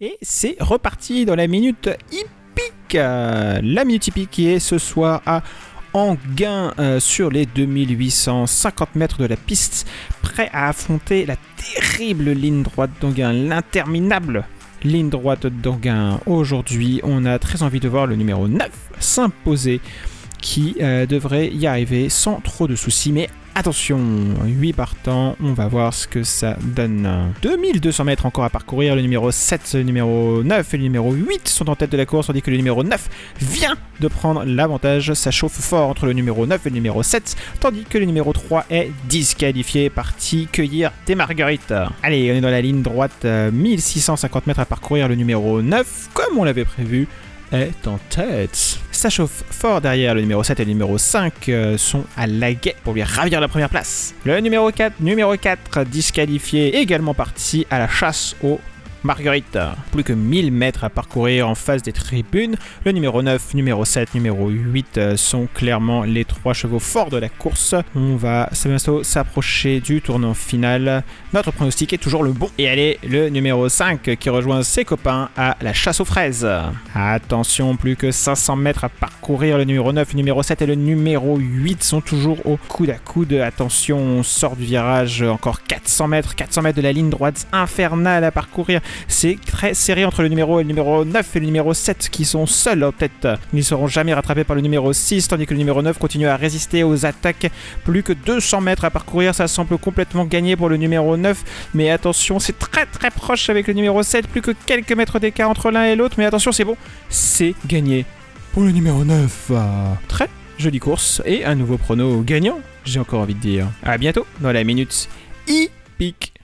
Et c'est reparti dans la minute hippique. Euh, La minute hippique qui est ce soir à Anguin euh, sur les 2850 mètres de la piste, prêt à affronter la terrible ligne droite d'Anguin, l'interminable ligne droite d'Anguin. Aujourd'hui, on a très envie de voir le numéro 9 s'imposer qui euh, devrait y arriver sans trop de soucis. Mais attention, 8 partants, on va voir ce que ça donne. 2200 mètres encore à parcourir, le numéro 7, le numéro 9 et le numéro 8 sont en tête de la course, tandis que le numéro 9 vient de prendre l'avantage. Ça chauffe fort entre le numéro 9 et le numéro 7, tandis que le numéro 3 est disqualifié, parti cueillir des marguerites. Allez, on est dans la ligne droite, euh, 1650 mètres à parcourir, le numéro 9, comme on l'avait prévu, est en tête. Ça chauffe fort derrière, le numéro 7 et le numéro 5 euh, sont à la guet pour lui ravir la première place. Le numéro 4, numéro 4 disqualifié, également parti à la chasse au Marguerite. Plus que 1000 mètres à parcourir en face des tribunes. Le numéro 9, numéro 7, numéro 8 euh, sont clairement les trois chevaux forts de la course. On va s'approcher du tournant final. Notre pronostic est toujours le bon. Et allez, le numéro 5 qui rejoint ses copains à la chasse aux fraises. Attention, plus que 500 mètres à parcourir. Le numéro 9, le numéro 7 et le numéro 8 sont toujours au coude à coude. Attention, on sort du virage. Encore 400 mètres. 400 mètres de la ligne droite infernale à parcourir. C'est très serré entre le numéro le numéro 9 et le numéro 7 qui sont seuls en tête. Ils ne seront jamais rattrapés par le numéro 6, tandis que le numéro 9 continue à résister aux attaques. Plus que 200 mètres à parcourir, ça semble complètement gagné pour le numéro 9. Mais attention, c'est très très proche avec le numéro 7. Plus que quelques mètres d'écart entre l'un et l'autre. Mais attention, c'est bon, c'est gagné pour le numéro 9. Très jolie course et un nouveau prono gagnant, j'ai encore envie de dire. À bientôt dans la minute hippique.